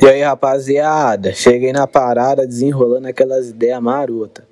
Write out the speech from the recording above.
E aí, rapaziada, cheguei na parada desenrolando aquelas ideias marotas.